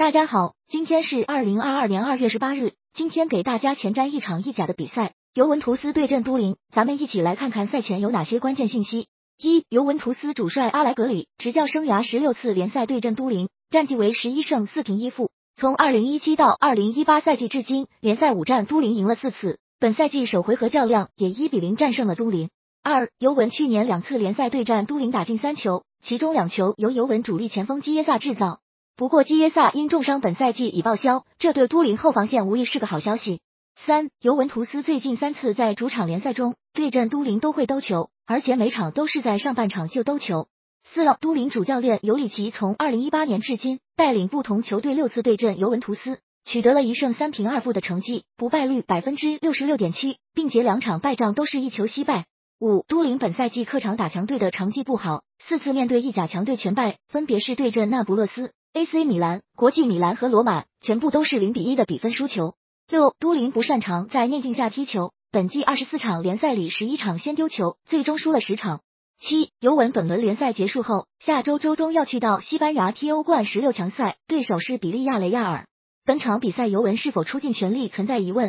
大家好，今天是二零二二年二月十八日，今天给大家前瞻一场意甲的比赛，尤文图斯对阵都灵，咱们一起来看看赛前有哪些关键信息。一、尤文图斯主帅阿莱格里执教生涯十六次联赛对阵都灵，战绩为十一胜四平一负。从二零一七到二零一八赛季至今，联赛五战都灵赢了四次，本赛季首回合较量也一比零战胜了都灵。二、尤文去年两次联赛对战都灵打进三球，其中两球由尤文主力前锋基耶萨制造。不过基耶萨因重伤本赛季已报销，这对都灵后防线无疑是个好消息。三、尤文图斯最近三次在主场联赛中对阵都灵都会兜球，而且每场都是在上半场就兜球。四、都灵主教练尤里奇从二零一八年至今带领不同球队六次对阵尤文图斯，取得了一胜三平二负的成绩，不败率百分之六十六点七，并且两场败仗都是一球惜败。五、都灵本赛季客场打强队的成绩不好，四次面对意甲强队全败，分别是对阵那不勒斯。AC 米兰、国际米兰和罗马全部都是零比一的比分输球。六，都灵不擅长在逆境下踢球，本季二十四场联赛里十一场先丢球，最终输了十场。七，尤文本轮联赛结束后，下周周中要去到西班牙踢欧冠十六强赛，对手是比利亚雷亚尔。本场比赛尤文是否出尽全力存在疑问，